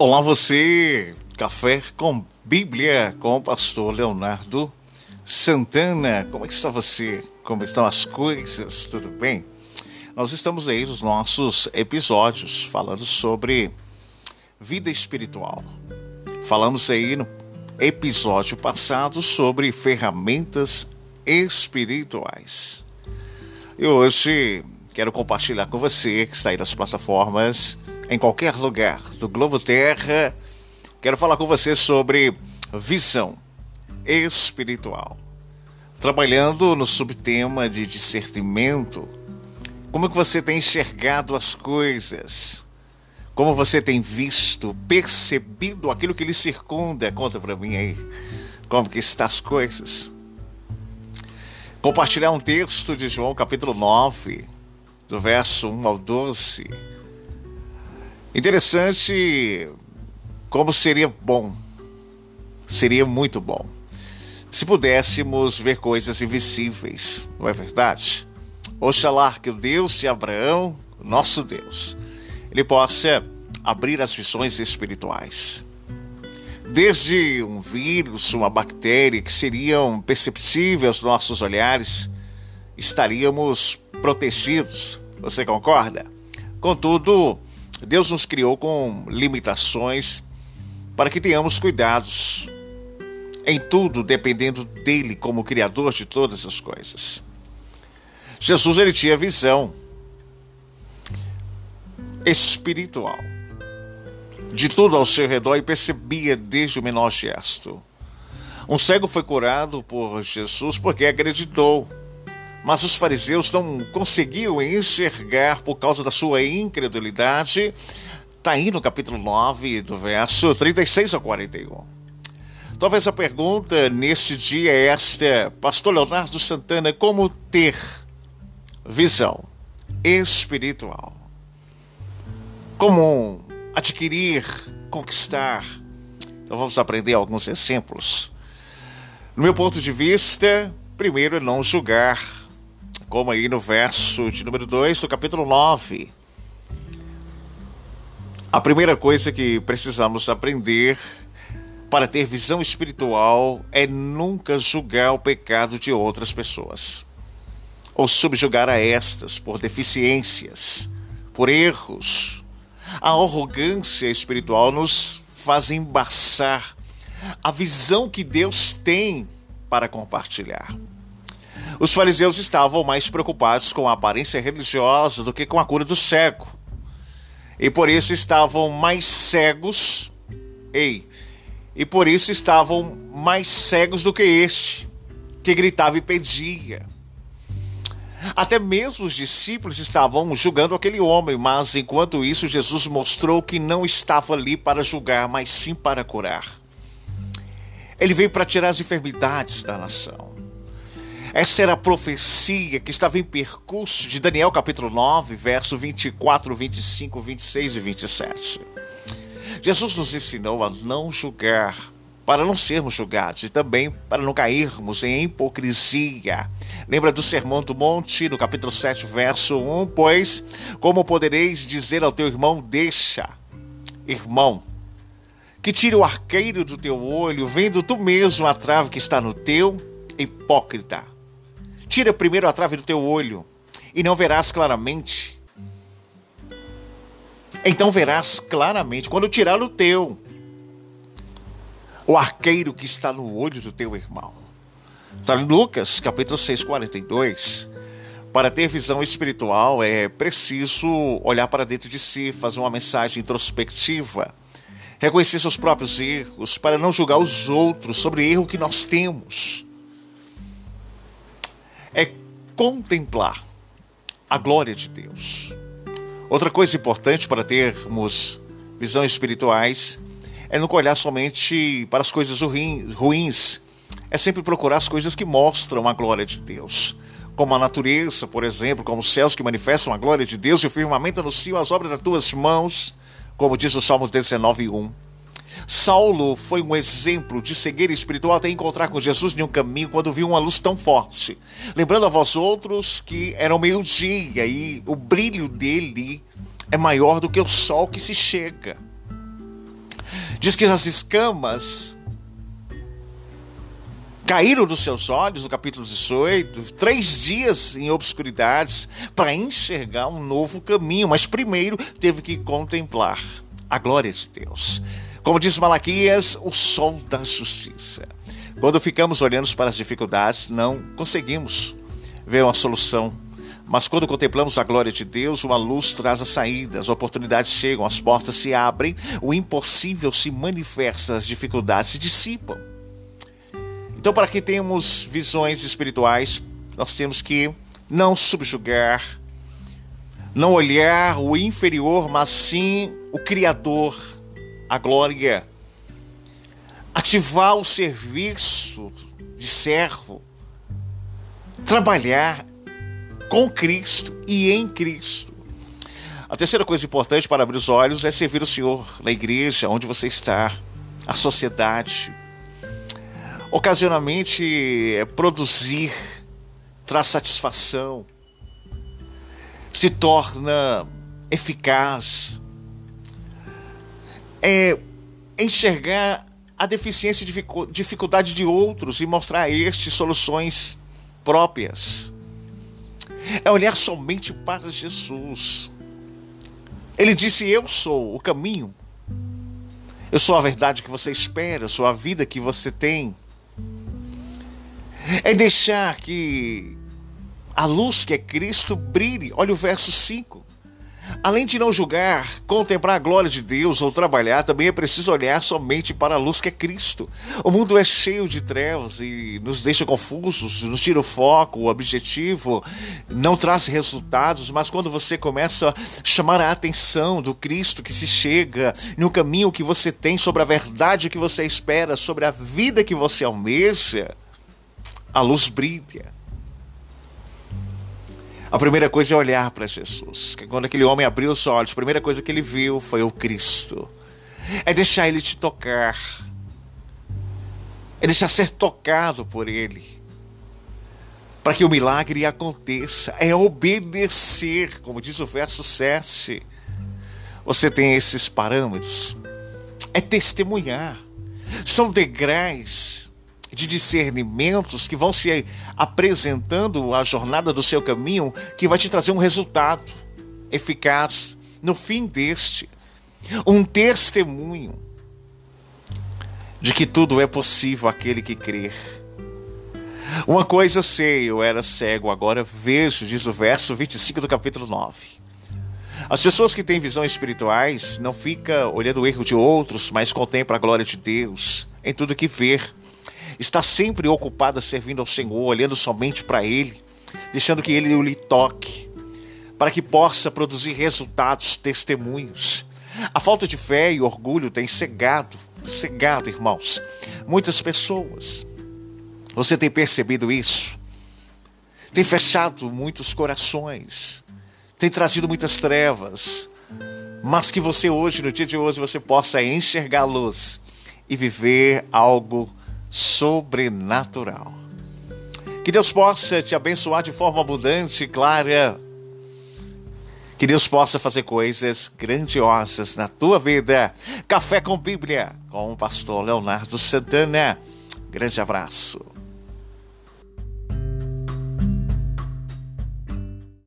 Olá você, Café com Bíblia com o pastor Leonardo Santana. Como é está você? Como estão as coisas? Tudo bem? Nós estamos aí nos nossos episódios falando sobre vida espiritual. Falamos aí no episódio passado sobre ferramentas espirituais. E hoje quero compartilhar com você que está aí nas plataformas em qualquer lugar do globo Terra. Quero falar com você sobre visão espiritual. Trabalhando no subtema de discernimento, como é que você tem enxergado as coisas? Como você tem visto, percebido aquilo que lhe circunda? Conta para mim aí. Como que estão as coisas? Compartilhar um texto de João capítulo 9, do verso 1 ao 12 Interessante como seria bom, seria muito bom, se pudéssemos ver coisas invisíveis, não é verdade? Oxalá que o Deus de Abraão, nosso Deus, ele possa abrir as visões espirituais. Desde um vírus, uma bactéria que seriam perceptíveis aos nossos olhares, estaríamos protegidos. Você concorda? Contudo, Deus nos criou com limitações para que tenhamos cuidados em tudo, dependendo dele como criador de todas as coisas. Jesus ele tinha visão espiritual de tudo ao seu redor e percebia desde o menor gesto. Um cego foi curado por Jesus porque acreditou mas os fariseus não conseguiam enxergar por causa da sua incredulidade. Está aí no capítulo 9, do verso 36 a 41. Talvez a pergunta neste dia é esta, Pastor Leonardo Santana, como ter visão espiritual? Como adquirir, conquistar? Então vamos aprender alguns exemplos. No meu ponto de vista, primeiro é não julgar como aí no verso de número 2 do capítulo 9. A primeira coisa que precisamos aprender para ter visão espiritual é nunca julgar o pecado de outras pessoas, ou subjugar a estas por deficiências, por erros. A arrogância espiritual nos faz embaçar a visão que Deus tem para compartilhar. Os fariseus estavam mais preocupados com a aparência religiosa do que com a cura do cego. E por isso estavam mais cegos. Ei, e por isso estavam mais cegos do que este, que gritava e pedia. Até mesmo os discípulos estavam julgando aquele homem, mas enquanto isso, Jesus mostrou que não estava ali para julgar, mas sim para curar. Ele veio para tirar as enfermidades da nação. Essa era a profecia que estava em percurso de Daniel capítulo 9, verso 24, 25, 26 e 27. Jesus nos ensinou a não julgar, para não sermos julgados e também para não cairmos em hipocrisia. Lembra do Sermão do Monte, no capítulo 7, verso 1? Pois, como podereis dizer ao teu irmão, deixa, irmão, que tire o arqueiro do teu olho, vendo tu mesmo a trave que está no teu, hipócrita. Tira primeiro a trave do teu olho, e não verás claramente. Então verás claramente, quando tirar o teu, o arqueiro que está no olho do teu irmão. Está em Lucas, capítulo 6, 42. Para ter visão espiritual é preciso olhar para dentro de si, fazer uma mensagem introspectiva, reconhecer seus próprios erros, para não julgar os outros sobre erro que nós temos é contemplar a glória de Deus. Outra coisa importante para termos visões espirituais é não olhar somente para as coisas ruins, é sempre procurar as coisas que mostram a glória de Deus. Como a natureza, por exemplo, como os céus que manifestam a glória de Deus e o firmamento anunciam as obras das tuas mãos, como diz o Salmo 19, 1. Saulo foi um exemplo de cegueira espiritual até encontrar com Jesus em um caminho quando viu uma luz tão forte. Lembrando a vós outros que era o meio-dia e o brilho dele é maior do que o sol que se chega. Diz que as escamas caíram dos seus olhos, no capítulo 18, três dias em obscuridades para enxergar um novo caminho, mas primeiro teve que contemplar a glória de Deus. Como diz Malaquias, o sol da justiça. Quando ficamos olhando para as dificuldades, não conseguimos ver uma solução. Mas quando contemplamos a glória de Deus, uma luz traz a saída, as oportunidades chegam, as portas se abrem, o impossível se manifesta, as dificuldades se dissipam. Então, para que tenhamos visões espirituais, nós temos que não subjugar, não olhar o inferior, mas sim o Criador, a glória. Ativar o serviço de servo, trabalhar com Cristo e em Cristo. A terceira coisa importante para abrir os olhos é servir o Senhor na igreja, onde você está, a sociedade. Ocasionalmente, é produzir traz satisfação, se torna eficaz. É enxergar a deficiência e dificuldade de outros e mostrar a estes soluções próprias é olhar somente para Jesus. Ele disse: Eu sou o caminho, eu sou a verdade que você espera, eu sou a vida que você tem. É deixar que a luz que é Cristo brilhe. Olha o verso 5. Além de não julgar, contemplar a glória de Deus ou trabalhar, também é preciso olhar somente para a luz que é Cristo. O mundo é cheio de trevas e nos deixa confusos, nos tira o foco, o objetivo, não traz resultados, mas quando você começa a chamar a atenção do Cristo que se chega, no caminho que você tem, sobre a verdade que você espera, sobre a vida que você almeja, a luz brilha. A primeira coisa é olhar para Jesus. Quando aquele homem abriu os olhos, a primeira coisa que ele viu foi o Cristo. É deixar ele te tocar. É deixar ser tocado por ele. Para que o milagre aconteça. É obedecer, como diz o verso 7. Você tem esses parâmetros. É testemunhar. São degraus de discernimentos que vão se apresentando à jornada do seu caminho, que vai te trazer um resultado eficaz no fim deste. Um testemunho de que tudo é possível aquele que crer. Uma coisa sei, eu era cego, agora vejo, diz o verso 25 do capítulo 9. As pessoas que têm visões espirituais não ficam olhando o erro de outros, mas contemplam a glória de Deus em tudo que ver está sempre ocupada servindo ao Senhor, olhando somente para Ele, deixando que Ele lhe toque, para que possa produzir resultados, testemunhos. A falta de fé e orgulho tem cegado, cegado, irmãos, muitas pessoas. Você tem percebido isso? Tem fechado muitos corações, tem trazido muitas trevas, mas que você hoje, no dia de hoje, você possa enxergar a luz e viver algo sobrenatural. Que Deus possa te abençoar de forma abundante e clara. Que Deus possa fazer coisas grandiosas na tua vida. Café com Bíblia, com o pastor Leonardo Santana. Grande abraço.